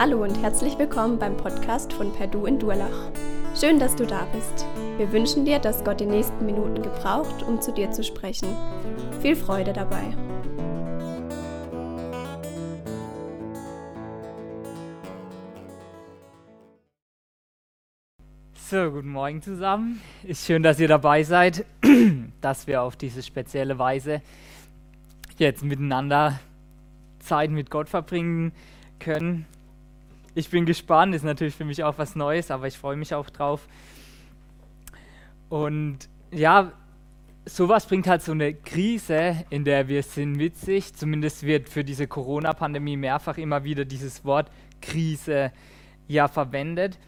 Hallo und herzlich willkommen beim Podcast von Perdu in Durlach. Schön, dass du da bist. Wir wünschen dir, dass Gott die nächsten Minuten gebraucht, um zu dir zu sprechen. Viel Freude dabei. So, guten Morgen zusammen. Ist schön, dass ihr dabei seid, dass wir auf diese spezielle Weise jetzt miteinander Zeit mit Gott verbringen können. Ich bin gespannt, ist natürlich für mich auch was Neues, aber ich freue mich auch drauf. Und ja, sowas bringt halt so eine Krise, in der wir sind, mit sich. Zumindest wird für diese Corona-Pandemie mehrfach immer wieder dieses Wort Krise ja verwendet.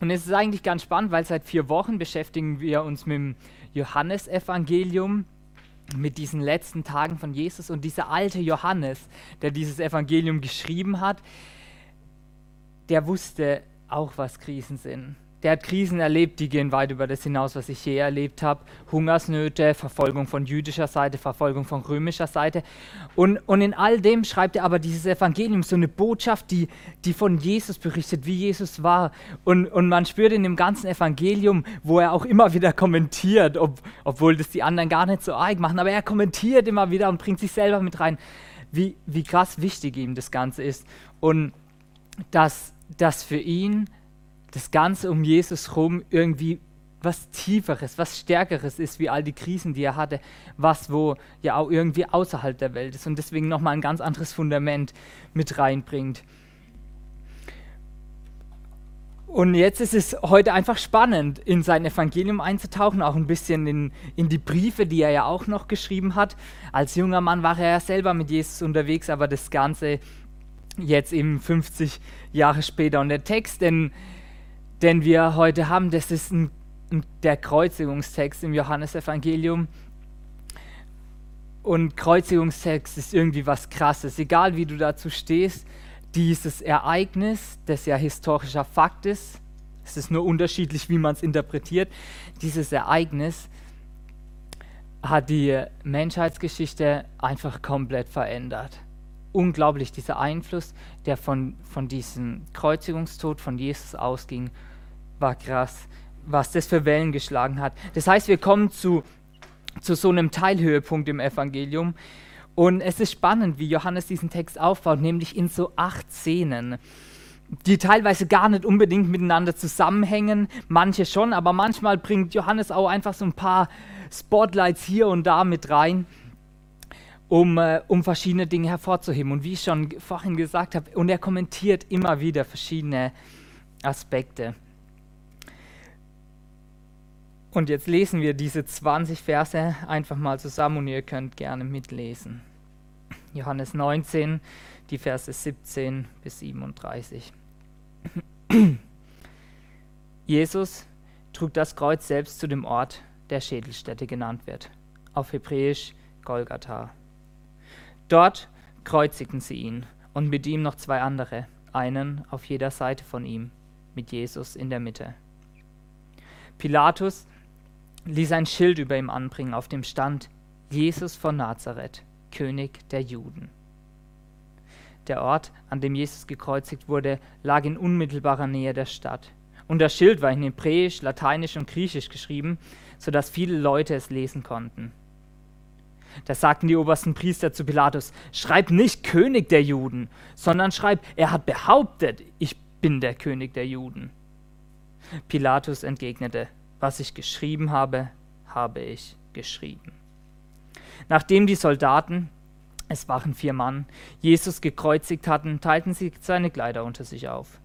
Und es ist eigentlich ganz spannend, weil seit vier Wochen beschäftigen wir uns mit dem Johannesevangelium, mit diesen letzten Tagen von Jesus. Und dieser alte Johannes, der dieses Evangelium geschrieben hat, der wusste auch, was Krisen sind der hat Krisen erlebt, die gehen weit über das hinaus, was ich je erlebt habe. Hungersnöte, Verfolgung von jüdischer Seite, Verfolgung von römischer Seite. Und, und in all dem schreibt er aber dieses Evangelium, so eine Botschaft, die, die von Jesus berichtet, wie Jesus war. Und, und man spürt in dem ganzen Evangelium, wo er auch immer wieder kommentiert, ob, obwohl das die anderen gar nicht so arg machen, aber er kommentiert immer wieder und bringt sich selber mit rein, wie, wie krass wichtig ihm das Ganze ist. Und dass das für ihn das Ganze um Jesus rum irgendwie was Tieferes, was Stärkeres ist, wie all die Krisen, die er hatte, was wo ja auch irgendwie außerhalb der Welt ist und deswegen nochmal ein ganz anderes Fundament mit reinbringt. Und jetzt ist es heute einfach spannend, in sein Evangelium einzutauchen, auch ein bisschen in, in die Briefe, die er ja auch noch geschrieben hat. Als junger Mann war er ja selber mit Jesus unterwegs, aber das Ganze jetzt eben 50 Jahre später. Und der Text, den den wir heute haben, das ist ein, der Kreuzigungstext im Johannesevangelium. Und Kreuzigungstext ist irgendwie was Krasses. Egal wie du dazu stehst, dieses Ereignis, das ja historischer Fakt ist, es ist nur unterschiedlich, wie man es interpretiert, dieses Ereignis hat die Menschheitsgeschichte einfach komplett verändert. Unglaublich, dieser Einfluss, der von, von diesem Kreuzigungstod von Jesus ausging war krass, was das für Wellen geschlagen hat. Das heißt, wir kommen zu, zu so einem Teilhöhepunkt im Evangelium. Und es ist spannend, wie Johannes diesen Text aufbaut, nämlich in so acht Szenen, die teilweise gar nicht unbedingt miteinander zusammenhängen, manche schon, aber manchmal bringt Johannes auch einfach so ein paar Spotlights hier und da mit rein, um, äh, um verschiedene Dinge hervorzuheben. Und wie ich schon vorhin gesagt habe, und er kommentiert immer wieder verschiedene Aspekte. Und jetzt lesen wir diese 20 Verse einfach mal zusammen und ihr könnt gerne mitlesen. Johannes 19, die Verse 17 bis 37. Jesus trug das Kreuz selbst zu dem Ort, der Schädelstätte genannt wird, auf Hebräisch Golgatha. Dort kreuzigten sie ihn und mit ihm noch zwei andere, einen auf jeder Seite von ihm, mit Jesus in der Mitte. Pilatus ließ ein Schild über ihm anbringen, auf dem stand Jesus von Nazareth, König der Juden. Der Ort, an dem Jesus gekreuzigt wurde, lag in unmittelbarer Nähe der Stadt. Und das Schild war in Hebräisch, Lateinisch und Griechisch geschrieben, sodass viele Leute es lesen konnten. Da sagten die obersten Priester zu Pilatus, schreib nicht König der Juden, sondern schreib, er hat behauptet, ich bin der König der Juden. Pilatus entgegnete, was ich geschrieben habe, habe ich geschrieben. Nachdem die Soldaten, es waren vier Mann, Jesus gekreuzigt hatten, teilten sie seine Kleider unter sich auf.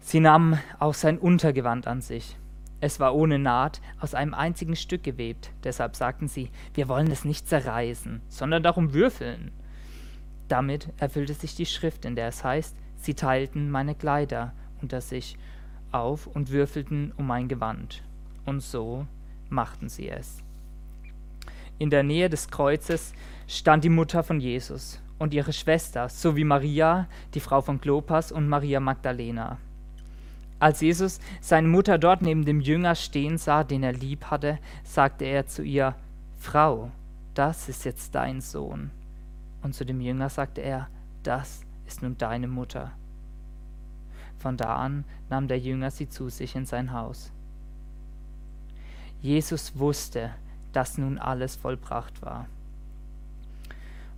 Sie nahmen auch sein Untergewand an sich. Es war ohne Naht aus einem einzigen Stück gewebt. Deshalb sagten sie, wir wollen es nicht zerreißen, sondern darum würfeln. Damit erfüllte sich die Schrift, in der es heißt, sie teilten meine Kleider unter sich auf und würfelten um mein Gewand. Und so machten sie es. In der Nähe des Kreuzes stand die Mutter von Jesus und ihre Schwester sowie Maria, die Frau von Klopas und Maria Magdalena. Als Jesus seine Mutter dort neben dem Jünger stehen sah, den er lieb hatte, sagte er zu ihr, Frau, das ist jetzt dein Sohn. Und zu dem Jünger sagte er, das ist nun deine Mutter. Von da an nahm der Jünger sie zu sich in sein Haus. Jesus wusste, dass nun alles vollbracht war.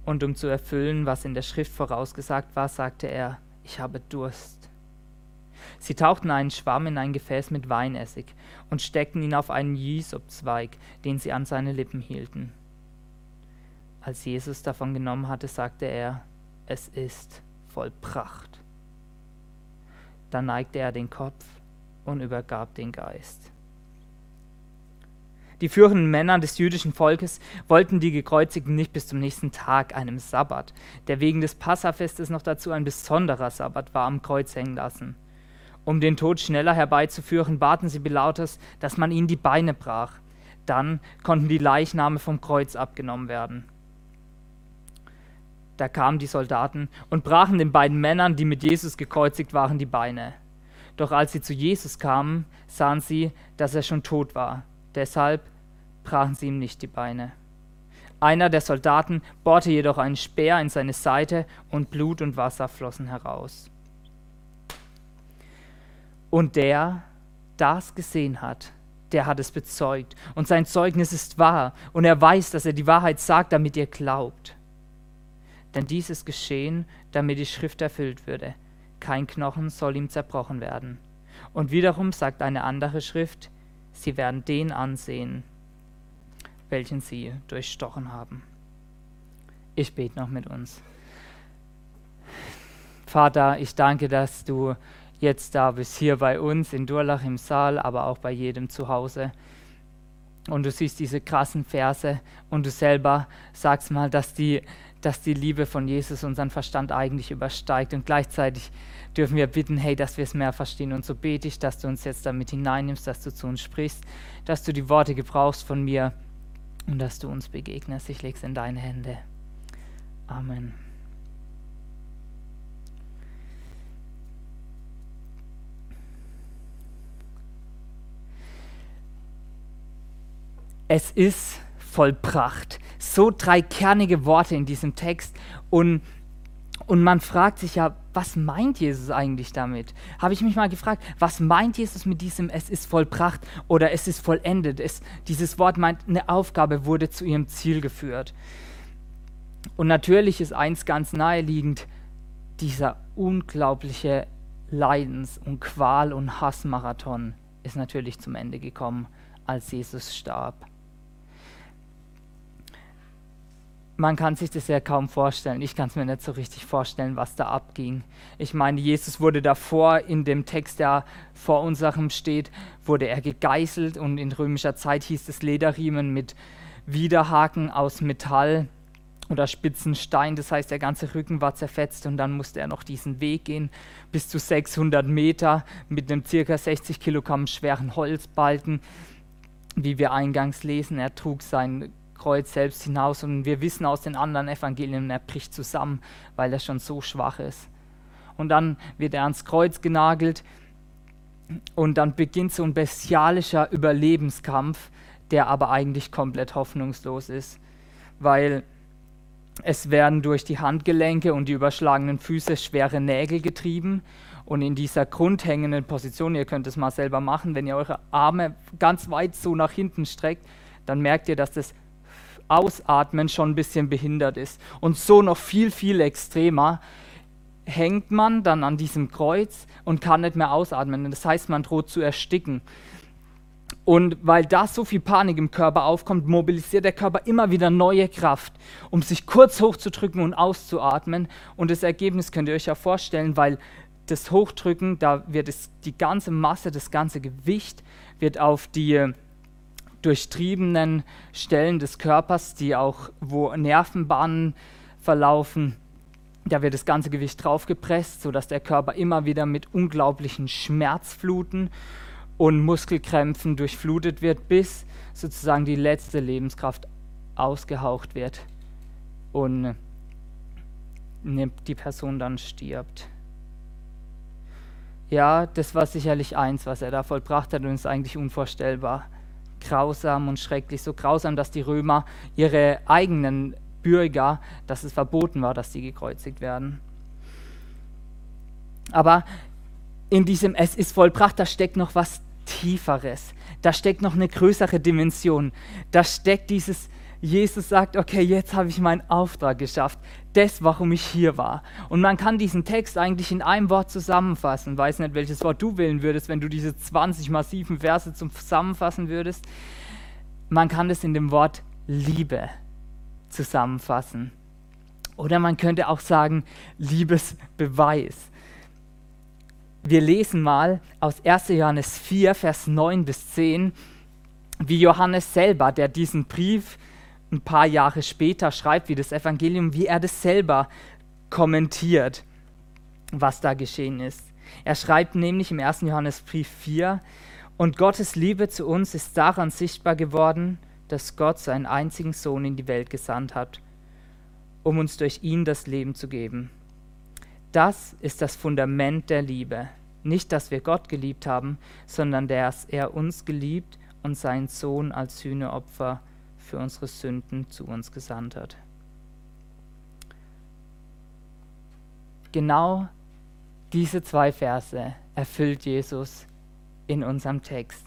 Und um zu erfüllen, was in der Schrift vorausgesagt war, sagte er, ich habe Durst. Sie tauchten einen Schwamm in ein Gefäß mit Weinessig und steckten ihn auf einen Jisopzweig, den sie an seine Lippen hielten. Als Jesus davon genommen hatte, sagte er, es ist vollbracht. Dann neigte er den Kopf und übergab den Geist. Die führenden Männer des jüdischen Volkes wollten die Gekreuzigten nicht bis zum nächsten Tag, einem Sabbat, der wegen des Passafestes noch dazu ein besonderer Sabbat war, am Kreuz hängen lassen. Um den Tod schneller herbeizuführen, baten sie Pilatus, dass man ihnen die Beine brach. Dann konnten die Leichname vom Kreuz abgenommen werden. Da kamen die Soldaten und brachen den beiden Männern, die mit Jesus gekreuzigt waren, die Beine. Doch als sie zu Jesus kamen, sahen sie, dass er schon tot war. Deshalb brachen sie ihm nicht die Beine. Einer der Soldaten bohrte jedoch einen Speer in seine Seite und Blut und Wasser flossen heraus. Und der das gesehen hat, der hat es bezeugt. Und sein Zeugnis ist wahr. Und er weiß, dass er die Wahrheit sagt, damit ihr glaubt. Denn dies ist geschehen, damit die Schrift erfüllt würde. Kein Knochen soll ihm zerbrochen werden. Und wiederum sagt eine andere Schrift, sie werden den ansehen, welchen sie durchstochen haben. Ich bete noch mit uns. Vater, ich danke, dass du jetzt da bist, hier bei uns in Durlach im Saal, aber auch bei jedem zu Hause. Und du siehst diese krassen Verse und du selber sagst mal, dass die, dass die Liebe von Jesus unseren Verstand eigentlich übersteigt. Und gleichzeitig dürfen wir bitten, hey, dass wir es mehr verstehen. Und so bete ich, dass du uns jetzt damit hineinnimmst, dass du zu uns sprichst, dass du die Worte gebrauchst von mir und dass du uns begegnest. Ich lege es in deine Hände. Amen. Es ist vollbracht. So drei kernige Worte in diesem Text und, und man fragt sich ja, was meint Jesus eigentlich damit? Habe ich mich mal gefragt, was meint Jesus mit diesem es ist vollbracht oder es ist vollendet? Es, dieses Wort meint, eine Aufgabe wurde zu ihrem Ziel geführt. Und natürlich ist eins ganz naheliegend, dieser unglaubliche Leidens- und Qual- und Hassmarathon ist natürlich zum Ende gekommen, als Jesus starb. Man kann sich das ja kaum vorstellen. Ich kann es mir nicht so richtig vorstellen, was da abging. Ich meine, Jesus wurde davor in dem Text, der vor unserem steht, wurde er gegeißelt und in römischer Zeit hieß es Lederriemen mit Widerhaken aus Metall oder spitzen Stein. Das heißt, der ganze Rücken war zerfetzt und dann musste er noch diesen Weg gehen bis zu 600 Meter mit einem circa 60 Kilogramm schweren Holzbalken. Wie wir eingangs lesen, er trug sein Kreuz selbst hinaus. Und wir wissen aus den anderen Evangelien, er bricht zusammen, weil er schon so schwach ist. Und dann wird er ans Kreuz genagelt und dann beginnt so ein bestialischer Überlebenskampf, der aber eigentlich komplett hoffnungslos ist, weil es werden durch die Handgelenke und die überschlagenen Füße schwere Nägel getrieben und in dieser grundhängenden Position, ihr könnt es mal selber machen, wenn ihr eure Arme ganz weit so nach hinten streckt, dann merkt ihr, dass das Ausatmen schon ein bisschen behindert ist. Und so noch viel, viel extremer hängt man dann an diesem Kreuz und kann nicht mehr ausatmen. Das heißt, man droht zu ersticken. Und weil da so viel Panik im Körper aufkommt, mobilisiert der Körper immer wieder neue Kraft, um sich kurz hochzudrücken und auszuatmen. Und das Ergebnis könnt ihr euch ja vorstellen, weil das Hochdrücken, da wird es, die ganze Masse, das ganze Gewicht wird auf die durchtriebenen Stellen des Körpers, die auch, wo Nervenbahnen verlaufen, da wird das ganze Gewicht draufgepresst, sodass der Körper immer wieder mit unglaublichen Schmerzfluten und Muskelkrämpfen durchflutet wird, bis sozusagen die letzte Lebenskraft ausgehaucht wird und die Person dann stirbt. Ja, das war sicherlich eins, was er da vollbracht hat und ist eigentlich unvorstellbar grausam und schrecklich, so grausam, dass die Römer ihre eigenen Bürger, dass es verboten war, dass sie gekreuzigt werden. Aber in diesem Es ist vollbracht, da steckt noch was Tieferes. Da steckt noch eine größere Dimension. Da steckt dieses, Jesus sagt, okay, jetzt habe ich meinen Auftrag geschafft. Das, warum ich hier war. Und man kann diesen Text eigentlich in einem Wort zusammenfassen. Weiß nicht, welches Wort du wählen würdest, wenn du diese 20 massiven Verse Zusammenfassen würdest. Man kann es in dem Wort Liebe zusammenfassen. Oder man könnte auch sagen Liebesbeweis. Wir lesen mal aus 1. Johannes 4, Vers 9 bis 10, wie Johannes selber, der diesen Brief ein paar Jahre später schreibt, wie das Evangelium, wie er das selber kommentiert, was da geschehen ist. Er schreibt nämlich im 1. Johannesbrief 4, und Gottes Liebe zu uns ist daran sichtbar geworden, dass Gott seinen einzigen Sohn in die Welt gesandt hat, um uns durch ihn das Leben zu geben. Das ist das Fundament der Liebe. Nicht, dass wir Gott geliebt haben, sondern dass er uns geliebt und seinen Sohn als Sühneopfer für unsere Sünden zu uns gesandt hat. Genau diese zwei Verse erfüllt Jesus in unserem Text.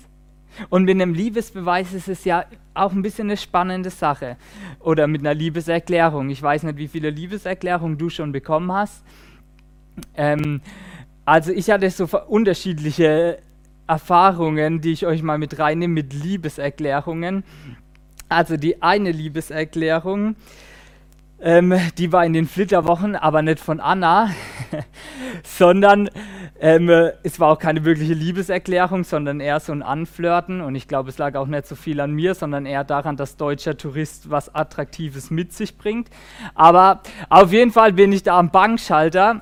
Und mit einem Liebesbeweis ist es ja auch ein bisschen eine spannende Sache. Oder mit einer Liebeserklärung. Ich weiß nicht, wie viele Liebeserklärungen du schon bekommen hast. Ähm, also ich hatte so unterschiedliche Erfahrungen, die ich euch mal mit reinnehme, mit Liebeserklärungen. Also die eine Liebeserklärung, ähm, die war in den Flitterwochen, aber nicht von Anna, sondern ähm, es war auch keine wirkliche Liebeserklärung, sondern eher so ein Anflirten. Und ich glaube, es lag auch nicht so viel an mir, sondern eher daran, dass deutscher Tourist was Attraktives mit sich bringt. Aber auf jeden Fall bin ich da am Bankschalter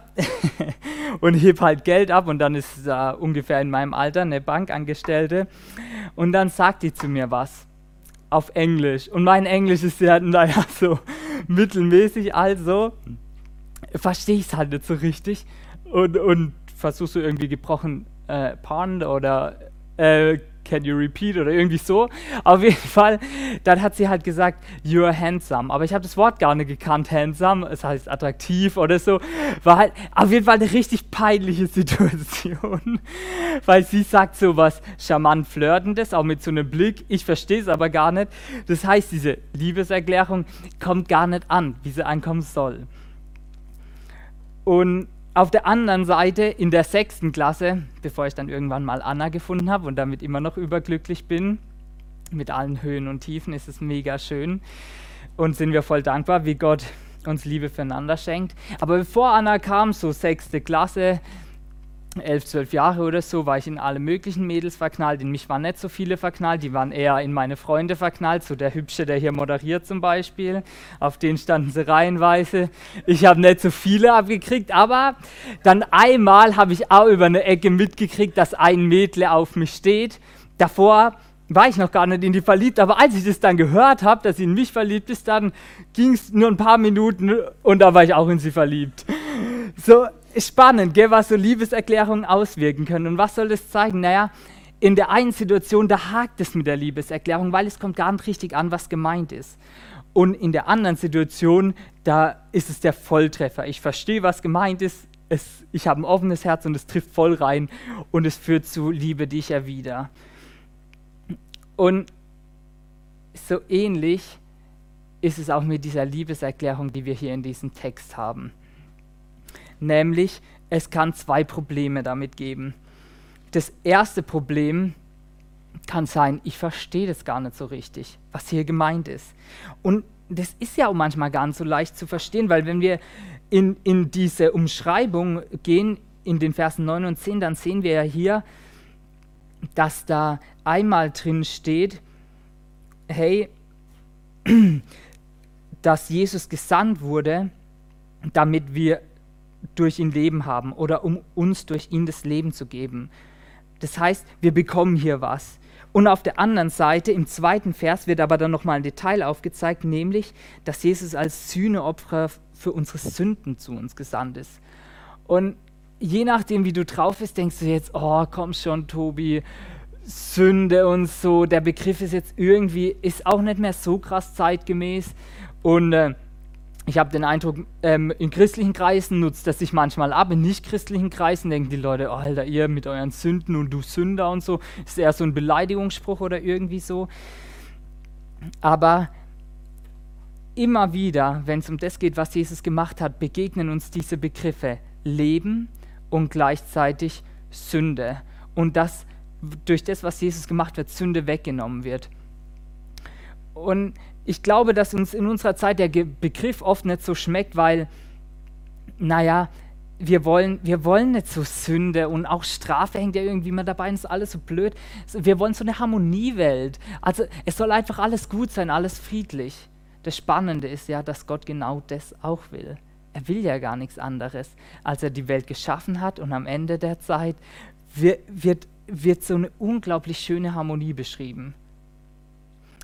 und heb halt Geld ab. Und dann ist da ungefähr in meinem Alter eine Bankangestellte. Und dann sagt die zu mir was auf Englisch. Und mein Englisch ist ja, naja, so mittelmäßig, also verstehe ich es halt nicht so richtig. Und, und versuchst du irgendwie gebrochen äh, Pardon oder äh, Can you repeat oder irgendwie so. Auf jeden Fall, dann hat sie halt gesagt, you're handsome. Aber ich habe das Wort gar nicht gekannt, handsome. Es heißt attraktiv oder so. War halt auf jeden Fall eine richtig peinliche Situation. Weil sie sagt so was charmant flirtendes, auch mit so einem Blick. Ich verstehe es aber gar nicht. Das heißt, diese Liebeserklärung kommt gar nicht an, wie sie ankommen soll. Und auf der anderen Seite in der sechsten Klasse, bevor ich dann irgendwann mal Anna gefunden habe und damit immer noch überglücklich bin, mit allen Höhen und Tiefen ist es mega schön und sind wir voll dankbar, wie Gott uns Liebe füreinander schenkt. Aber bevor Anna kam, so sechste Klasse, elf, zwölf Jahre oder so, war ich in alle möglichen Mädels verknallt. In mich waren nicht so viele verknallt, die waren eher in meine Freunde verknallt. So der Hübsche, der hier moderiert zum Beispiel. Auf den standen sie reihenweise. Ich habe nicht so viele abgekriegt, aber dann einmal habe ich auch über eine Ecke mitgekriegt, dass ein Mädle auf mich steht. Davor war ich noch gar nicht in die verliebt, aber als ich das dann gehört habe, dass sie in mich verliebt ist, dann ging es nur ein paar Minuten und da war ich auch in sie verliebt. So, spannend, gell, was so Liebeserklärungen auswirken können. Und was soll das zeigen? Naja, in der einen Situation, da hakt es mit der Liebeserklärung, weil es kommt gar nicht richtig an, was gemeint ist. Und in der anderen Situation, da ist es der Volltreffer. Ich verstehe, was gemeint ist. Es, ich habe ein offenes Herz und es trifft voll rein und es führt zu Liebe dich erwider. Und so ähnlich ist es auch mit dieser Liebeserklärung, die wir hier in diesem Text haben nämlich es kann zwei Probleme damit geben. Das erste Problem kann sein, ich verstehe das gar nicht so richtig, was hier gemeint ist. Und das ist ja auch manchmal gar nicht so leicht zu verstehen, weil wenn wir in, in diese Umschreibung gehen, in den Versen 9 und 10, dann sehen wir ja hier, dass da einmal drin steht, hey, dass Jesus gesandt wurde, damit wir durch ihn Leben haben oder um uns durch ihn das Leben zu geben. Das heißt, wir bekommen hier was. Und auf der anderen Seite, im zweiten Vers, wird aber dann nochmal ein Detail aufgezeigt, nämlich, dass Jesus als Sühneopfer für unsere Sünden zu uns gesandt ist. Und je nachdem, wie du drauf bist, denkst du jetzt, oh, komm schon, Tobi, Sünde und so. Der Begriff ist jetzt irgendwie, ist auch nicht mehr so krass zeitgemäß. Und äh, ich habe den Eindruck, ähm, in christlichen Kreisen nutzt das sich manchmal ab, in nicht-christlichen Kreisen denken die Leute, oh, Alter, ihr mit euren Sünden und du Sünder und so. Ist eher so ein Beleidigungsspruch oder irgendwie so. Aber immer wieder, wenn es um das geht, was Jesus gemacht hat, begegnen uns diese Begriffe Leben und gleichzeitig Sünde. Und dass durch das, was Jesus gemacht hat, Sünde weggenommen wird. Und ich glaube, dass uns in unserer Zeit der Begriff oft nicht so schmeckt, weil, naja, wir wollen, wir wollen nicht so Sünde und auch Strafe hängt ja irgendwie immer dabei und ist alles so blöd. Wir wollen so eine Harmoniewelt. Also es soll einfach alles gut sein, alles friedlich. Das Spannende ist ja, dass Gott genau das auch will. Er will ja gar nichts anderes, als er die Welt geschaffen hat und am Ende der Zeit wird, wird so eine unglaublich schöne Harmonie beschrieben.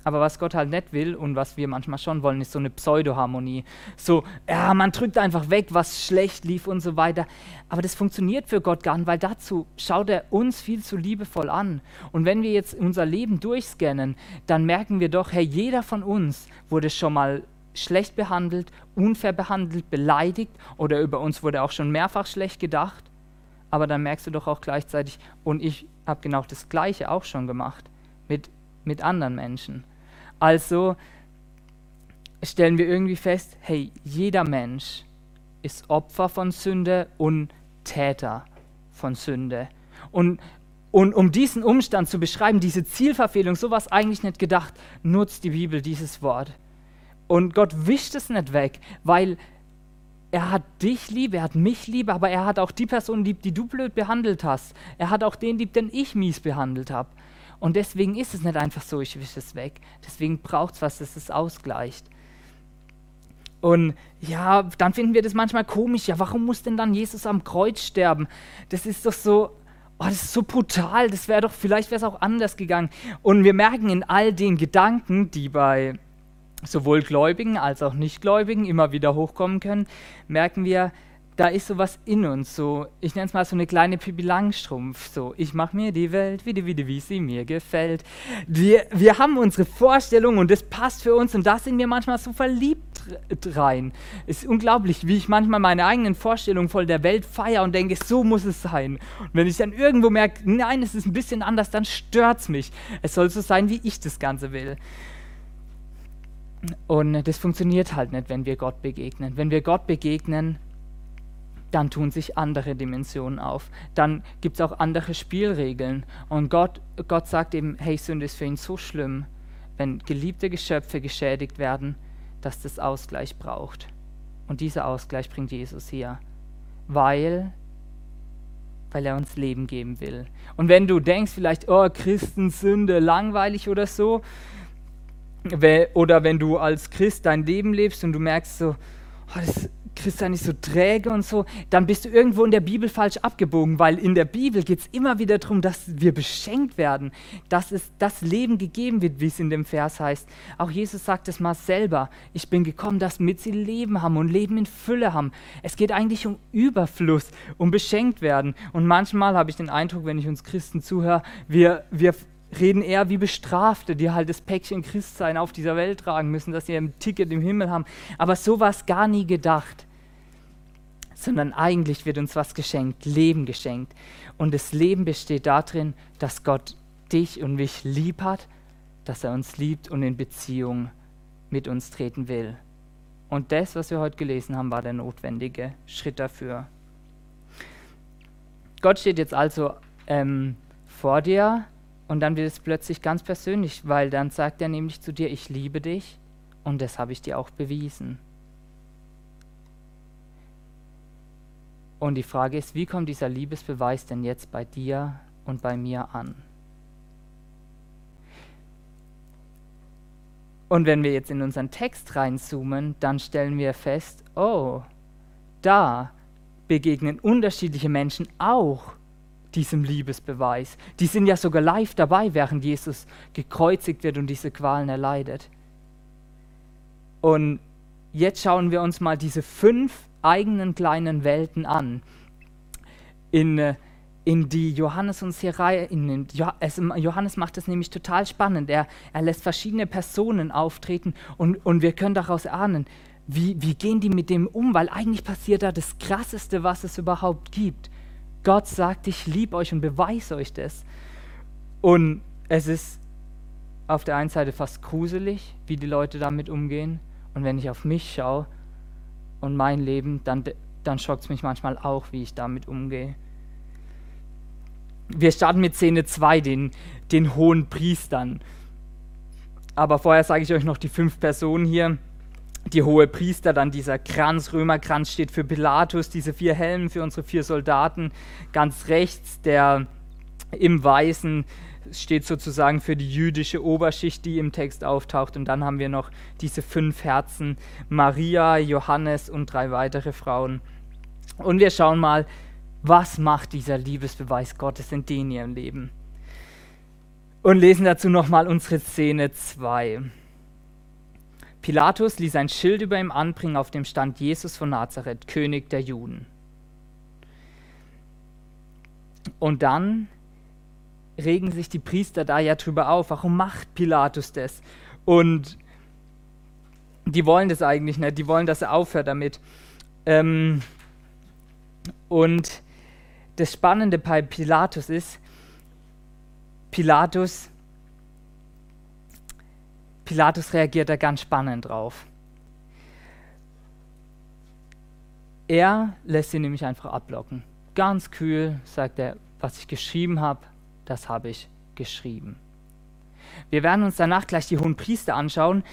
Aber was Gott halt nicht will und was wir manchmal schon wollen, ist so eine Pseudoharmonie. So, ja, man drückt einfach weg, was schlecht lief und so weiter. Aber das funktioniert für Gott gar nicht, weil dazu schaut er uns viel zu liebevoll an. Und wenn wir jetzt unser Leben durchscannen, dann merken wir doch, hey, jeder von uns wurde schon mal schlecht behandelt, unfair behandelt, beleidigt oder über uns wurde auch schon mehrfach schlecht gedacht. Aber dann merkst du doch auch gleichzeitig, und ich habe genau das Gleiche auch schon gemacht mit, mit anderen Menschen. Also stellen wir irgendwie fest, hey, jeder Mensch ist Opfer von Sünde und Täter von Sünde. Und, und um diesen Umstand zu beschreiben, diese Zielverfehlung, sowas eigentlich nicht gedacht, nutzt die Bibel dieses Wort. Und Gott wischt es nicht weg, weil er hat dich lieb, er hat mich lieb, aber er hat auch die Person lieb, die du blöd behandelt hast. Er hat auch den lieb, den ich mies behandelt habe. Und deswegen ist es nicht einfach so, ich wische es weg. Deswegen braucht es was, das es ausgleicht. Und ja, dann finden wir das manchmal komisch. Ja, warum muss denn dann Jesus am Kreuz sterben? Das ist doch so, oh, das ist so brutal. Das wäre doch, vielleicht wäre es auch anders gegangen. Und wir merken in all den Gedanken, die bei sowohl Gläubigen als auch Nichtgläubigen immer wieder hochkommen können, merken wir, da ist sowas in uns, so, ich nenne es mal so eine kleine Pippi Langstrumpf, so, ich mache mir die Welt, wie, wie, wie sie mir gefällt. Wir, wir haben unsere Vorstellung und das passt für uns und da sind wir manchmal so verliebt rein. Es ist unglaublich, wie ich manchmal meine eigenen Vorstellungen voll der Welt feiere und denke, so muss es sein. Und wenn ich dann irgendwo merke, nein, es ist ein bisschen anders, dann stört es mich. Es soll so sein, wie ich das Ganze will. Und das funktioniert halt nicht, wenn wir Gott begegnen. Wenn wir Gott begegnen, dann tun sich andere Dimensionen auf. Dann gibt es auch andere Spielregeln. Und Gott, Gott sagt eben, hey, Sünde ist für ihn so schlimm, wenn geliebte Geschöpfe geschädigt werden, dass das Ausgleich braucht. Und dieser Ausgleich bringt Jesus hier, weil, weil er uns Leben geben will. Und wenn du denkst vielleicht, oh, Christensünde, langweilig oder so, oder wenn du als Christ dein Leben lebst und du merkst so, oh, das, Christian ist so träge und so, dann bist du irgendwo in der Bibel falsch abgebogen, weil in der Bibel geht es immer wieder darum, dass wir beschenkt werden, dass es das Leben gegeben wird, wie es in dem Vers heißt. Auch Jesus sagt es mal selber, ich bin gekommen, dass mit sie Leben haben und Leben in Fülle haben. Es geht eigentlich um Überfluss, um beschenkt werden. Und manchmal habe ich den Eindruck, wenn ich uns Christen zuhöre, wir, wir reden eher wie Bestrafte, die halt das Päckchen Christsein auf dieser Welt tragen müssen, dass sie ein Ticket im Himmel haben. Aber so war es gar nie gedacht. Sondern eigentlich wird uns was geschenkt, Leben geschenkt. Und das Leben besteht darin, dass Gott dich und mich lieb hat, dass er uns liebt und in Beziehung mit uns treten will. Und das, was wir heute gelesen haben, war der notwendige Schritt dafür. Gott steht jetzt also ähm, vor dir und dann wird es plötzlich ganz persönlich, weil dann sagt er nämlich zu dir, ich liebe dich und das habe ich dir auch bewiesen. Und die Frage ist, wie kommt dieser Liebesbeweis denn jetzt bei dir und bei mir an? Und wenn wir jetzt in unseren Text reinzoomen, dann stellen wir fest, oh, da begegnen unterschiedliche Menschen auch diesem Liebesbeweis. Die sind ja sogar live dabei, während Jesus gekreuzigt wird und diese Qualen erleidet. Und jetzt schauen wir uns mal diese fünf eigenen kleinen Welten an, in, äh, in die Johannes uns hier rein. Johannes macht das nämlich total spannend. Er, er lässt verschiedene Personen auftreten und, und wir können daraus ahnen, wie, wie gehen die mit dem um? Weil eigentlich passiert da das Krasseste, was es überhaupt gibt. Gott sagt, ich liebe euch und beweise euch das. Und es ist auf der einen Seite fast gruselig, wie die Leute damit umgehen. Und wenn ich auf mich schaue und mein Leben, dann, dann schockt es mich manchmal auch, wie ich damit umgehe. Wir starten mit Szene 2, den, den hohen Priestern. Aber vorher sage ich euch noch die fünf Personen hier. Die hohe Priester, dann dieser Kranz, Römerkranz steht für Pilatus, diese vier Helmen für unsere vier Soldaten. Ganz rechts der im Weißen steht sozusagen für die jüdische Oberschicht, die im Text auftaucht. Und dann haben wir noch diese fünf Herzen, Maria, Johannes und drei weitere Frauen. Und wir schauen mal, was macht dieser Liebesbeweis Gottes in denen ihrem Leben. Und lesen dazu nochmal unsere Szene 2. Pilatus ließ ein Schild über ihm anbringen, auf dem stand Jesus von Nazareth, König der Juden. Und dann regen sich die Priester da ja drüber auf. Warum macht Pilatus das? Und die wollen das eigentlich nicht. Die wollen, dass er aufhört damit. Ähm und das Spannende bei Pilatus ist, Pilatus, Pilatus reagiert da ganz spannend drauf. Er lässt sie nämlich einfach ablocken. Ganz kühl sagt er, was ich geschrieben habe, das habe ich geschrieben. Wir werden uns danach gleich die hohen Priester anschauen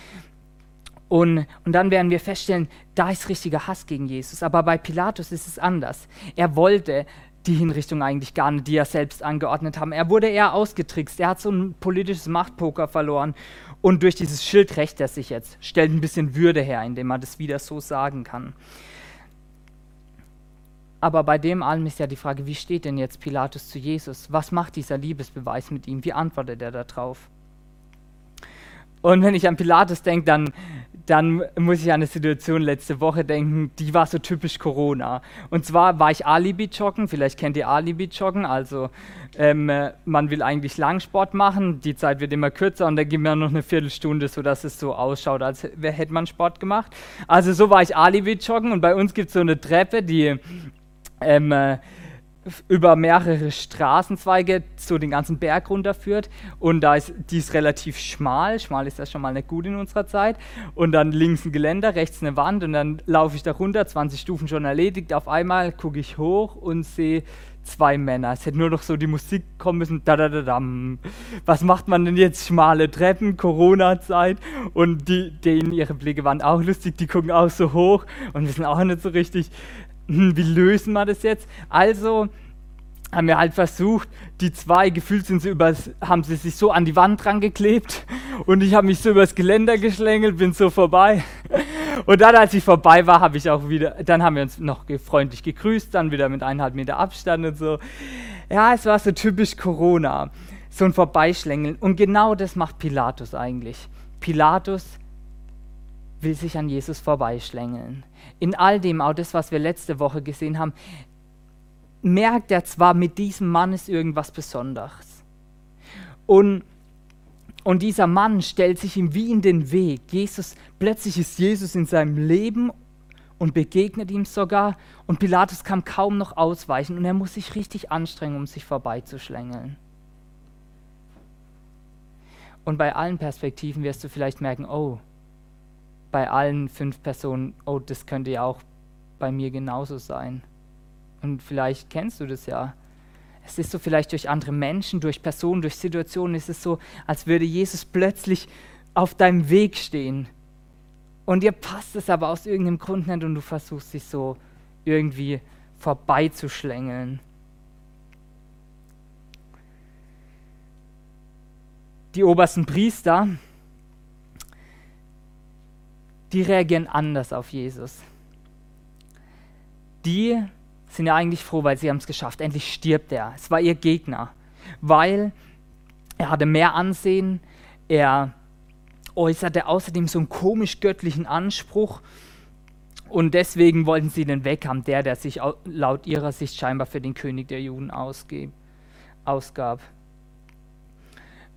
und, und dann werden wir feststellen, da ist richtiger Hass gegen Jesus. Aber bei Pilatus ist es anders. Er wollte die Hinrichtung eigentlich gar nicht, die er selbst angeordnet haben. Er wurde eher ausgetrickst. Er hat so ein politisches Machtpoker verloren. Und durch dieses Schild rächt er sich jetzt, stellt ein bisschen Würde her, indem er das wieder so sagen kann. Aber bei dem allem ist ja die Frage, wie steht denn jetzt Pilatus zu Jesus? Was macht dieser Liebesbeweis mit ihm? Wie antwortet er darauf? Und wenn ich an Pilatus denke, dann, dann muss ich an eine Situation letzte Woche denken, die war so typisch Corona. Und zwar war ich Alibi-Joggen, vielleicht kennt ihr Alibi-Joggen, also ähm, man will eigentlich Langsport machen, die Zeit wird immer kürzer und dann gibt man noch eine Viertelstunde, sodass es so ausschaut, als hätte man Sport gemacht. Also so war ich Alibi-Joggen und bei uns gibt es so eine Treppe, die ähm, äh, über mehrere Straßenzweige so den ganzen Berg runterführt und da ist die ist relativ schmal, schmal ist das schon mal nicht gut in unserer Zeit und dann links ein Geländer, rechts eine Wand und dann laufe ich da runter, 20 Stufen schon erledigt, auf einmal gucke ich hoch und sehe zwei Männer. Es hätte nur noch so die Musik kommen müssen. Da, da, da, dam. Was macht man denn jetzt? Schmale Treppen, Corona-Zeit. Und die, denen ihre Blicke waren auch lustig. Die gucken auch so hoch und wissen auch nicht so richtig, wie lösen wir das jetzt? Also haben wir halt versucht, die zwei, gefühlt sind sie übers, haben sie sich so an die Wand dran geklebt und ich habe mich so übers Geländer geschlängelt, bin so vorbei. Und dann, als ich vorbei war, habe ich auch wieder, dann haben wir uns noch freundlich gegrüßt, dann wieder mit eineinhalb Meter Abstand und so. Ja, es war so typisch Corona, so ein Vorbeischlängeln. Und genau das macht Pilatus eigentlich. Pilatus will sich an Jesus vorbeischlängeln. In all dem, auch das, was wir letzte Woche gesehen haben, merkt er zwar, mit diesem Mann ist irgendwas Besonderes. Und, und dieser Mann stellt sich ihm wie in den Weg. Jesus, plötzlich ist Jesus in seinem Leben und begegnet ihm sogar. Und Pilatus kann kaum noch ausweichen und er muss sich richtig anstrengen, um sich vorbeizuschlängeln. Und bei allen Perspektiven wirst du vielleicht merken, oh, bei allen fünf Personen, oh, das könnte ja auch bei mir genauso sein. Und vielleicht kennst du das ja. Es ist so vielleicht durch andere Menschen, durch Personen, durch Situationen, ist es so, als würde Jesus plötzlich auf deinem Weg stehen. Und dir passt es aber aus irgendeinem Grund nicht und du versuchst dich so irgendwie vorbeizuschlängeln. Die obersten Priester, die reagieren anders auf Jesus. Die sind ja eigentlich froh, weil sie haben es geschafft. Endlich stirbt er. Es war ihr Gegner, weil er hatte mehr Ansehen, er äußerte außerdem so einen komisch göttlichen Anspruch und deswegen wollten sie den weghaben, der, der sich laut ihrer Sicht scheinbar für den König der Juden ausgab.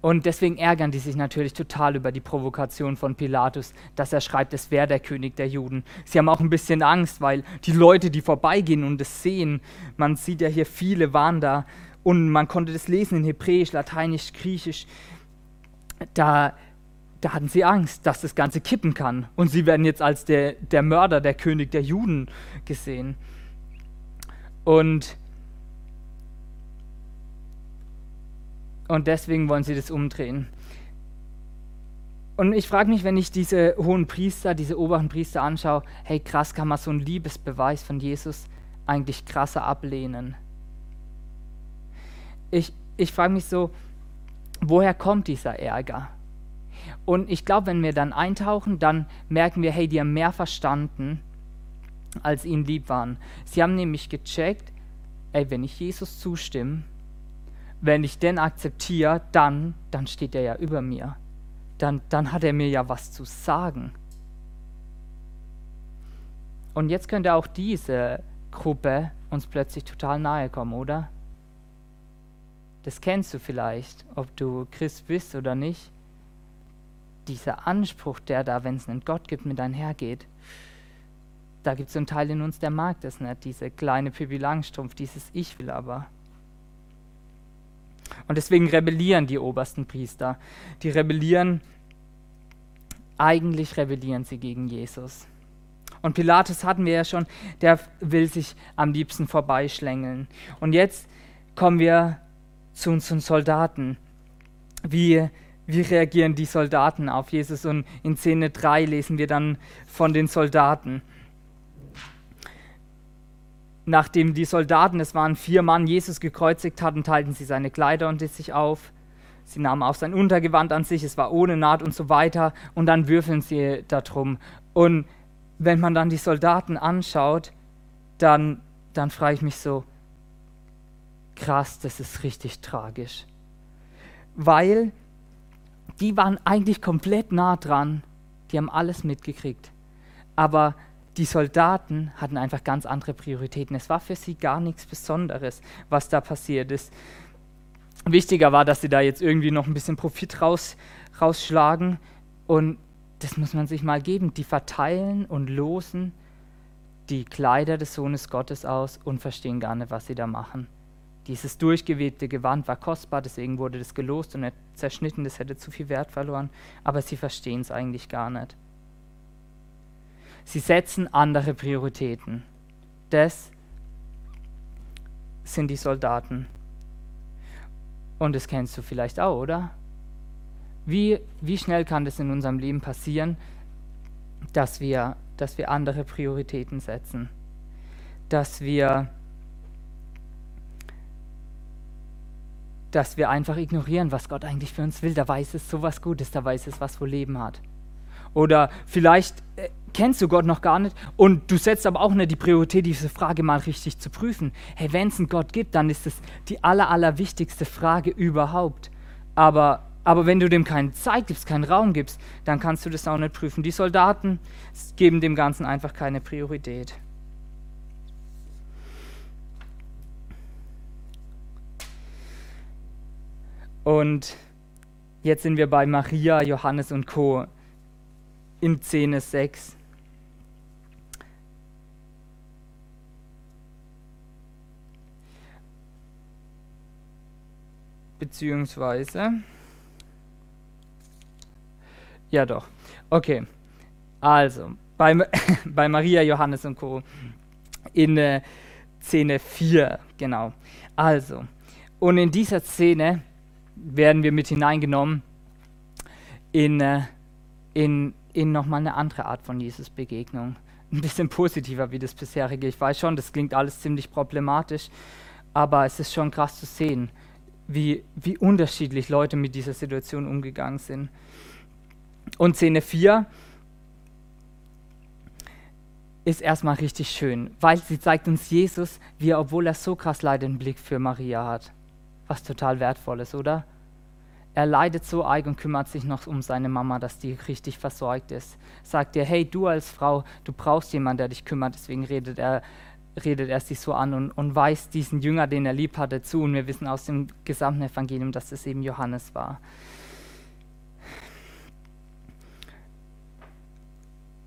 Und deswegen ärgern die sich natürlich total über die Provokation von Pilatus, dass er schreibt, es wäre der König der Juden. Sie haben auch ein bisschen Angst, weil die Leute, die vorbeigehen und es sehen, man sieht ja hier viele waren da und man konnte das lesen in Hebräisch, Lateinisch, Griechisch, da, da hatten sie Angst, dass das Ganze kippen kann. Und sie werden jetzt als der, der Mörder, der König der Juden gesehen. Und Und deswegen wollen sie das umdrehen. Und ich frage mich, wenn ich diese hohen Priester, diese oberen Priester anschaue, hey krass, kann man so einen Liebesbeweis von Jesus eigentlich krasser ablehnen? Ich, ich frage mich so, woher kommt dieser Ärger? Und ich glaube, wenn wir dann eintauchen, dann merken wir, hey, die haben mehr verstanden, als ihnen lieb waren. Sie haben nämlich gecheckt, ey, wenn ich Jesus zustimme, wenn ich den akzeptiere, dann, dann steht er ja über mir. Dann, dann hat er mir ja was zu sagen. Und jetzt könnte auch diese Gruppe uns plötzlich total nahe kommen, oder? Das kennst du vielleicht, ob du Christ bist oder nicht. Dieser Anspruch, der da, wenn es einen Gott gibt, mit einhergeht, da gibt es einen Teil in uns, der mag das nicht, diese kleine Pippi Langstrumpf, dieses Ich will aber. Und deswegen rebellieren die obersten Priester. Die rebellieren, eigentlich rebellieren sie gegen Jesus. Und Pilatus hatten wir ja schon, der will sich am liebsten vorbeischlängeln. Und jetzt kommen wir zu unseren Soldaten. Wie, wie reagieren die Soldaten auf Jesus? Und in Szene 3 lesen wir dann von den Soldaten nachdem die Soldaten, es waren vier Mann, Jesus gekreuzigt hatten, teilten sie seine Kleider und sich auf. Sie nahmen auch sein Untergewand an sich, es war ohne Naht und so weiter. Und dann würfeln sie darum. Und wenn man dann die Soldaten anschaut, dann, dann frage ich mich so, krass, das ist richtig tragisch. Weil die waren eigentlich komplett nah dran, die haben alles mitgekriegt. Aber die Soldaten hatten einfach ganz andere Prioritäten. Es war für sie gar nichts Besonderes, was da passiert ist. Wichtiger war, dass sie da jetzt irgendwie noch ein bisschen Profit raus, rausschlagen. Und das muss man sich mal geben. Die verteilen und losen die Kleider des Sohnes Gottes aus und verstehen gar nicht, was sie da machen. Dieses durchgewebte Gewand war kostbar, deswegen wurde das gelost und nicht zerschnitten, das hätte zu viel Wert verloren. Aber sie verstehen es eigentlich gar nicht. Sie setzen andere Prioritäten. Das sind die Soldaten. Und das kennst du vielleicht auch, oder? Wie, wie schnell kann das in unserem Leben passieren, dass wir, dass wir andere Prioritäten setzen? Dass wir, dass wir einfach ignorieren, was Gott eigentlich für uns will. Da weiß es so was Gutes, da weiß es, was wo Leben hat. Oder vielleicht äh, kennst du Gott noch gar nicht und du setzt aber auch nicht die Priorität, diese Frage mal richtig zu prüfen. Hey, wenn es einen Gott gibt, dann ist es die aller, aller wichtigste Frage überhaupt. Aber, aber wenn du dem keine Zeit gibst, keinen Raum gibst, dann kannst du das auch nicht prüfen. Die Soldaten geben dem Ganzen einfach keine Priorität. Und jetzt sind wir bei Maria, Johannes und Co. in Szene 6. beziehungsweise, ja doch, okay, also, bei, bei Maria, Johannes und Co. in äh, Szene 4, genau, also, und in dieser Szene werden wir mit hineingenommen in, äh, in, in nochmal eine andere Art von Jesus-Begegnung. Ein bisschen positiver wie das bisherige. Ich weiß schon, das klingt alles ziemlich problematisch, aber es ist schon krass zu sehen, wie, wie unterschiedlich Leute mit dieser Situation umgegangen sind. Und Szene 4 ist erstmal richtig schön, weil sie zeigt uns Jesus, wie er, obwohl er so krass leidet, einen Blick für Maria hat. Was total wertvoll ist, oder? Er leidet so arg und kümmert sich noch um seine Mama, dass die richtig versorgt ist. Sagt ihr, hey, du als Frau, du brauchst jemanden, der dich kümmert. Deswegen redet er redet er sich so an und, und weist diesen Jünger, den er lieb hatte, zu. Und wir wissen aus dem gesamten Evangelium, dass es eben Johannes war.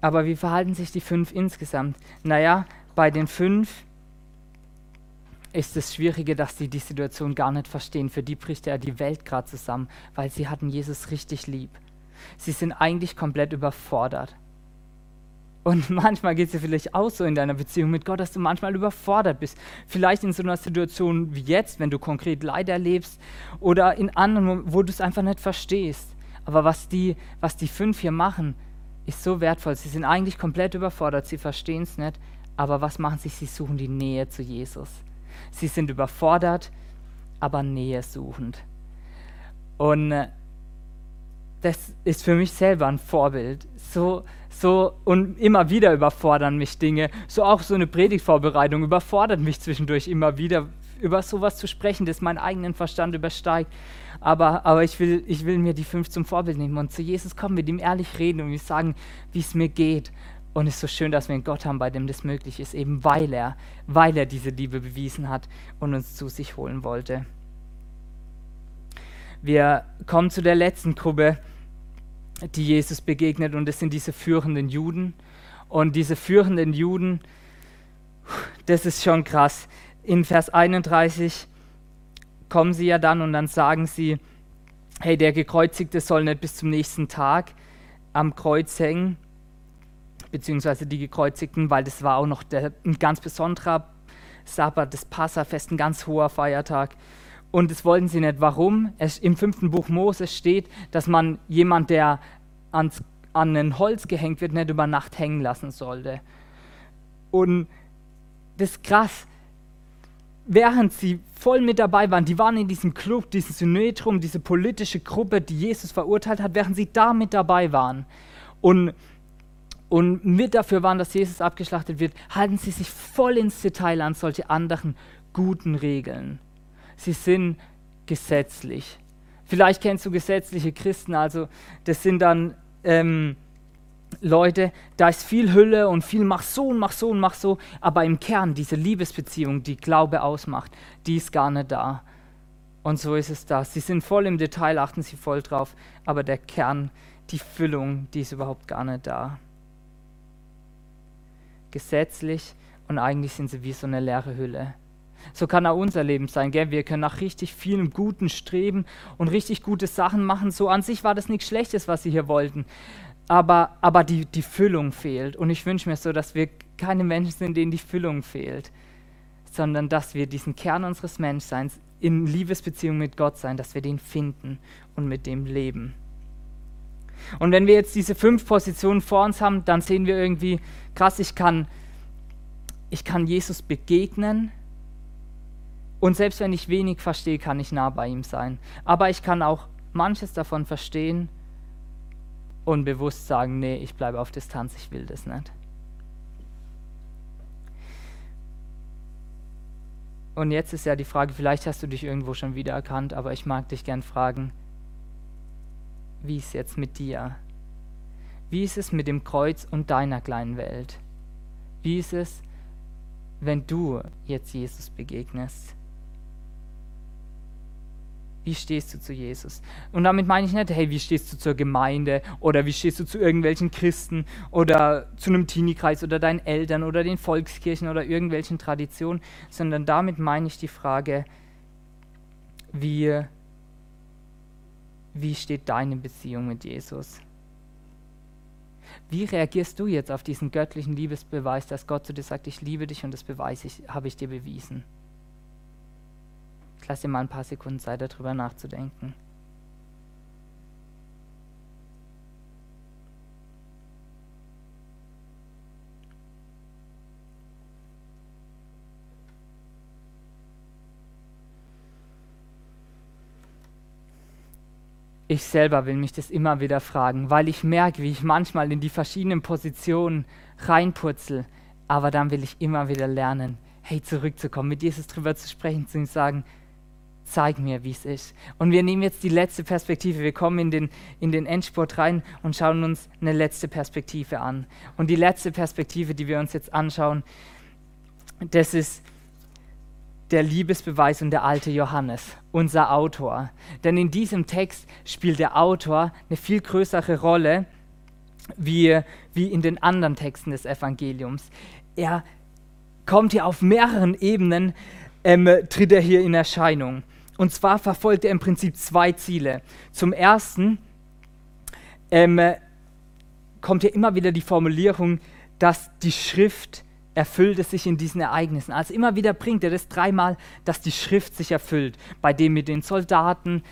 Aber wie verhalten sich die fünf insgesamt? Naja, bei den fünf ist es Schwierige, dass sie die Situation gar nicht verstehen. Für die bricht er die Welt gerade zusammen, weil sie hatten Jesus richtig lieb. Sie sind eigentlich komplett überfordert. Und manchmal geht es dir vielleicht auch so in deiner Beziehung mit Gott, dass du manchmal überfordert bist. Vielleicht in so einer Situation wie jetzt, wenn du konkret Leid erlebst, oder in anderen, wo du es einfach nicht verstehst. Aber was die, was die fünf hier machen, ist so wertvoll. Sie sind eigentlich komplett überfordert, sie verstehen es nicht. Aber was machen sie? Sie suchen die Nähe zu Jesus. Sie sind überfordert, aber Nähe suchend. Und äh, das ist für mich selber ein Vorbild. So, so und immer wieder überfordern mich Dinge. So auch so eine Predigtvorbereitung überfordert mich zwischendurch immer wieder, über sowas zu sprechen, das meinen eigenen Verstand übersteigt. Aber, aber ich, will, ich will mir die fünf zum Vorbild nehmen und zu Jesus kommen, mit ihm ehrlich reden und ihm sagen, wie es mir geht. Und es ist so schön, dass wir einen Gott haben, bei dem das möglich ist, eben weil er, weil er diese Liebe bewiesen hat und uns zu sich holen wollte. Wir kommen zu der letzten Gruppe, die Jesus begegnet, und das sind diese führenden Juden. Und diese führenden Juden, das ist schon krass. In Vers 31 kommen sie ja dann und dann sagen sie, hey, der Gekreuzigte soll nicht bis zum nächsten Tag am Kreuz hängen, beziehungsweise die Gekreuzigten, weil das war auch noch der, ein ganz besonderer Sabbat, das Passafest, ein ganz hoher Feiertag. Und das wollten sie nicht. Warum? Es, Im fünften Buch Moses steht, dass man jemand, der ans, an ein Holz gehängt wird, nicht über Nacht hängen lassen sollte. Und das ist krass. Während sie voll mit dabei waren, die waren in diesem Club, diesem Synetrum, diese politische Gruppe, die Jesus verurteilt hat, während sie da mit dabei waren und, und mit dafür waren, dass Jesus abgeschlachtet wird, halten sie sich voll ins Detail an solche anderen guten Regeln sie sind gesetzlich. Vielleicht kennst du gesetzliche Christen, also das sind dann ähm, Leute, da ist viel Hülle und viel mach so und mach so und mach so, aber im Kern diese Liebesbeziehung, die Glaube ausmacht, die ist gar nicht da. Und so ist es da. Sie sind voll im Detail, achten sie voll drauf, aber der Kern, die Füllung, die ist überhaupt gar nicht da. Gesetzlich und eigentlich sind sie wie so eine leere Hülle. So kann auch unser Leben sein. Gell? Wir können nach richtig vielem Guten streben und richtig gute Sachen machen. So an sich war das nichts Schlechtes, was sie hier wollten. Aber, aber die, die Füllung fehlt. Und ich wünsche mir so, dass wir keine Menschen sind, denen die Füllung fehlt, sondern dass wir diesen Kern unseres Menschseins in Liebesbeziehung mit Gott sein, dass wir den finden und mit dem leben. Und wenn wir jetzt diese fünf Positionen vor uns haben, dann sehen wir irgendwie, krass, ich kann, ich kann Jesus begegnen, und selbst wenn ich wenig verstehe, kann ich nah bei ihm sein. Aber ich kann auch manches davon verstehen und bewusst sagen, nee, ich bleibe auf Distanz, ich will das nicht. Und jetzt ist ja die Frage, vielleicht hast du dich irgendwo schon wieder erkannt, aber ich mag dich gern fragen, wie ist es jetzt mit dir? Wie ist es mit dem Kreuz und deiner kleinen Welt? Wie ist es, wenn du jetzt Jesus begegnest? Wie stehst du zu Jesus? Und damit meine ich nicht, hey, wie stehst du zur Gemeinde oder wie stehst du zu irgendwelchen Christen oder zu einem Teenie-Kreis oder deinen Eltern oder den Volkskirchen oder irgendwelchen Traditionen, sondern damit meine ich die Frage, wie, wie steht deine Beziehung mit Jesus? Wie reagierst du jetzt auf diesen göttlichen Liebesbeweis, dass Gott zu dir sagt, ich liebe dich und das Beweis ich, habe ich dir bewiesen? Lass dir mal ein paar Sekunden Zeit, darüber nachzudenken. ich selber will mich das immer wieder fragen, weil ich merke, wie ich manchmal in die verschiedenen Positionen reinpurzel. Aber dann will ich immer wieder lernen, hey, zurückzukommen, mit Jesus drüber zu sprechen, zu ihm sagen, zeig mir, wie es ist. Und wir nehmen jetzt die letzte Perspektive. Wir kommen in den, in den Endspurt rein und schauen uns eine letzte Perspektive an. Und die letzte Perspektive, die wir uns jetzt anschauen, das ist der Liebesbeweis und der alte Johannes, unser Autor. Denn in diesem Text spielt der Autor eine viel größere Rolle wie, wie in den anderen Texten des Evangeliums. Er kommt hier auf mehreren Ebenen, ähm, tritt er hier in Erscheinung. Und zwar verfolgt er im Prinzip zwei Ziele. Zum ersten ähm, kommt hier immer wieder die Formulierung, dass die Schrift erfüllt es sich in diesen Ereignissen. Also immer wieder bringt er das dreimal, dass die Schrift sich erfüllt. Bei dem mit den Soldaten,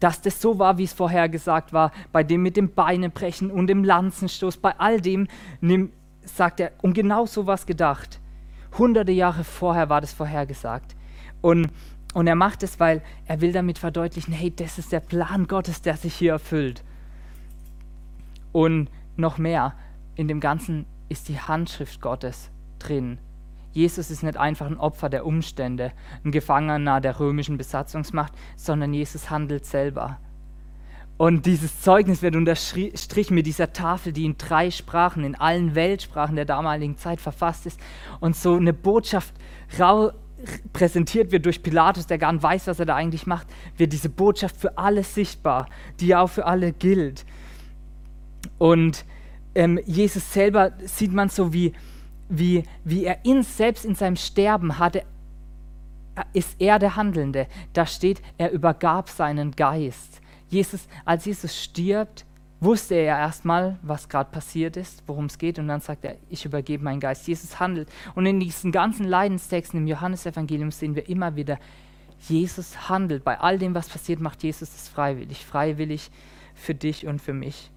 dass das so war, wie es vorher gesagt war, bei dem mit dem Beinebrechen und dem Lanzenstoß, bei all dem nimm, sagt er, um genau so was gedacht. Hunderte Jahre vorher war das vorhergesagt. Und, und er macht es, weil er will damit verdeutlichen, hey, das ist der Plan Gottes, der sich hier erfüllt. Und noch mehr, in dem Ganzen ist die Handschrift Gottes drin. Jesus ist nicht einfach ein Opfer der Umstände, ein Gefangener der römischen Besatzungsmacht, sondern Jesus handelt selber. Und dieses Zeugnis wird unterstrichen mit dieser Tafel, die in drei Sprachen, in allen Weltsprachen der damaligen Zeit verfasst ist und so eine Botschaft präsentiert wird durch Pilatus, der gar nicht weiß, was er da eigentlich macht, wird diese Botschaft für alle sichtbar, die auch für alle gilt. Und ähm, Jesus selber sieht man so wie wie, wie er in, selbst in seinem Sterben hatte, ist er der Handelnde. Da steht, er übergab seinen Geist. Jesus, als Jesus stirbt, wusste er erstmal, was gerade passiert ist, worum es geht, und dann sagt er, ich übergebe meinen Geist. Jesus handelt. Und in diesen ganzen Leidenstexten im Johannesevangelium sehen wir immer wieder, Jesus handelt. Bei all dem, was passiert, macht Jesus es freiwillig. Freiwillig für dich und für mich.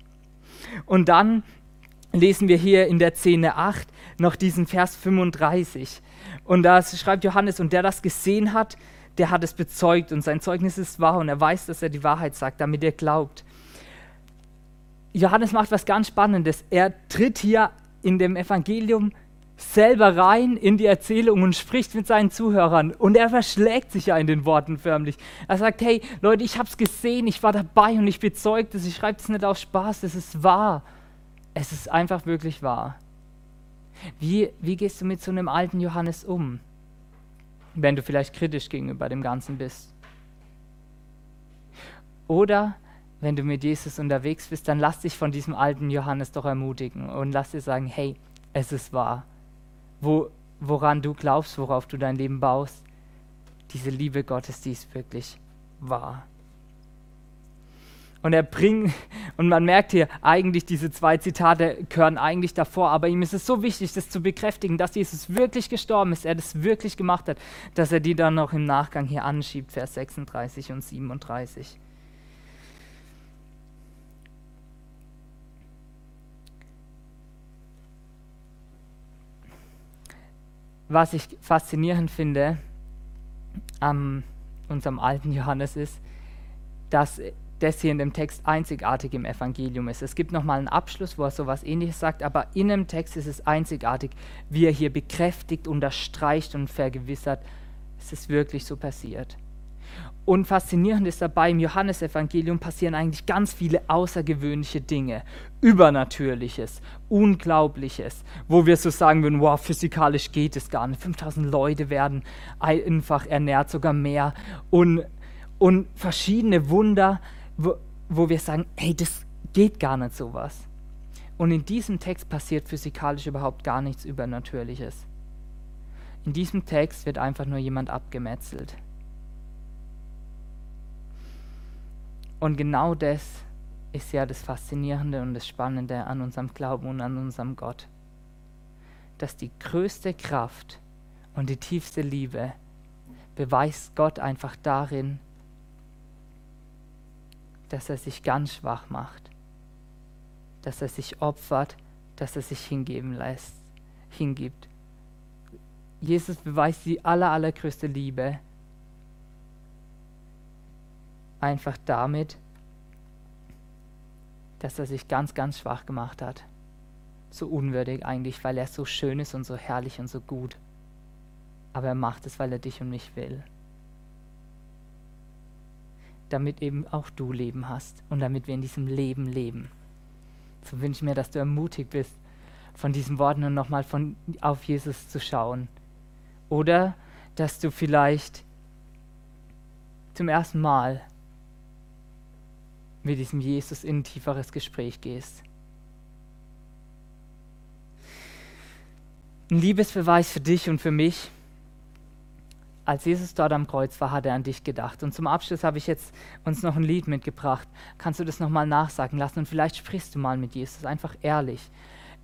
Und dann lesen wir hier in der Szene 8 noch diesen Vers 35. Und da schreibt Johannes, und der das gesehen hat, der hat es bezeugt und sein Zeugnis ist wahr und er weiß, dass er die Wahrheit sagt, damit er glaubt. Johannes macht was ganz Spannendes. Er tritt hier in dem Evangelium selber rein in die Erzählung und spricht mit seinen Zuhörern. Und er verschlägt sich ja in den Worten förmlich. Er sagt, hey Leute, ich habe es gesehen, ich war dabei und ich bezeugt es. Ich schreibe es nicht auf Spaß, es ist wahr. Es ist einfach wirklich wahr. Wie, wie gehst du mit so einem alten Johannes um, wenn du vielleicht kritisch gegenüber dem Ganzen bist? Oder wenn du mit Jesus unterwegs bist, dann lass dich von diesem alten Johannes doch ermutigen und lass dir sagen, hey, es ist wahr. Wo, woran du glaubst, worauf du dein Leben baust, diese Liebe Gottes, die ist wirklich wahr. Und er bringt, und man merkt hier, eigentlich diese zwei Zitate gehören eigentlich davor, aber ihm ist es so wichtig, das zu bekräftigen, dass Jesus wirklich gestorben ist, er das wirklich gemacht hat, dass er die dann noch im Nachgang hier anschiebt, Vers 36 und 37. Was ich faszinierend finde an unserem alten Johannes ist, dass das hier in dem Text einzigartig im Evangelium ist. Es gibt nochmal einen Abschluss, wo er sowas ähnliches sagt, aber in dem Text ist es einzigartig, wie er hier bekräftigt, unterstreicht und vergewissert, es ist wirklich so passiert. Und faszinierend ist dabei, im Johannesevangelium passieren eigentlich ganz viele außergewöhnliche Dinge, Übernatürliches, Unglaubliches, wo wir so sagen würden, wow, physikalisch geht es gar nicht. 5000 Leute werden einfach ernährt, sogar mehr. Und, und verschiedene Wunder, wo, wo wir sagen, hey, das geht gar nicht sowas. Und in diesem Text passiert physikalisch überhaupt gar nichts Übernatürliches. In diesem Text wird einfach nur jemand abgemetzelt. Und genau das ist ja das Faszinierende und das Spannende an unserem Glauben und an unserem Gott. Dass die größte Kraft und die tiefste Liebe beweist Gott einfach darin, dass er sich ganz schwach macht, dass er sich opfert, dass er sich hingeben lässt, hingibt. Jesus beweist die aller, allergrößte Liebe einfach damit, dass er sich ganz, ganz schwach gemacht hat. So unwürdig eigentlich, weil er so schön ist und so herrlich und so gut. Aber er macht es, weil er dich und mich will damit eben auch du Leben hast und damit wir in diesem Leben leben. So wünsche ich mir, dass du ermutigt bist, von diesen Worten und nochmal auf Jesus zu schauen. Oder dass du vielleicht zum ersten Mal mit diesem Jesus in ein tieferes Gespräch gehst. ein Liebesbeweis für dich und für mich. Als Jesus dort am Kreuz war, hat er an dich gedacht. Und zum Abschluss habe ich jetzt uns noch ein Lied mitgebracht. Kannst du das nochmal nachsagen lassen und vielleicht sprichst du mal mit Jesus, einfach ehrlich.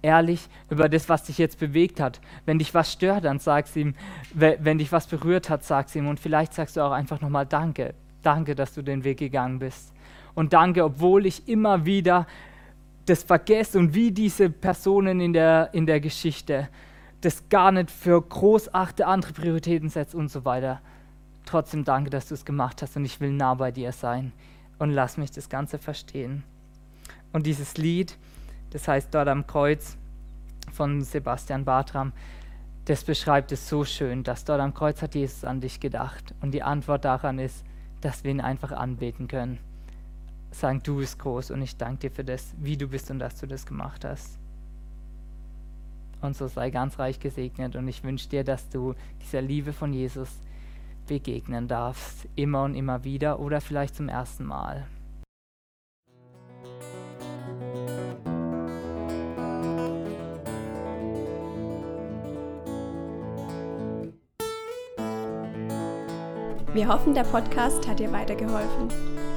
Ehrlich über das, was dich jetzt bewegt hat. Wenn dich was stört, dann sag's ihm. Wenn dich was berührt hat, sag's ihm. Und vielleicht sagst du auch einfach nochmal Danke. Danke, dass du den Weg gegangen bist. Und danke, obwohl ich immer wieder das vergesse und wie diese Personen in der, in der Geschichte das gar nicht für großachte andere Prioritäten setzt und so weiter. Trotzdem danke, dass du es gemacht hast und ich will nah bei dir sein und lass mich das Ganze verstehen. Und dieses Lied, das heißt dort am Kreuz von Sebastian Bartram, das beschreibt es so schön, dass dort am Kreuz hat Jesus an dich gedacht. Und die Antwort daran ist, dass wir ihn einfach anbeten können. Sagen, du bist groß und ich danke dir für das, wie du bist und dass du das gemacht hast. Und so sei ganz reich gesegnet. Und ich wünsche dir, dass du dieser Liebe von Jesus begegnen darfst, immer und immer wieder oder vielleicht zum ersten Mal. Wir hoffen, der Podcast hat dir weitergeholfen.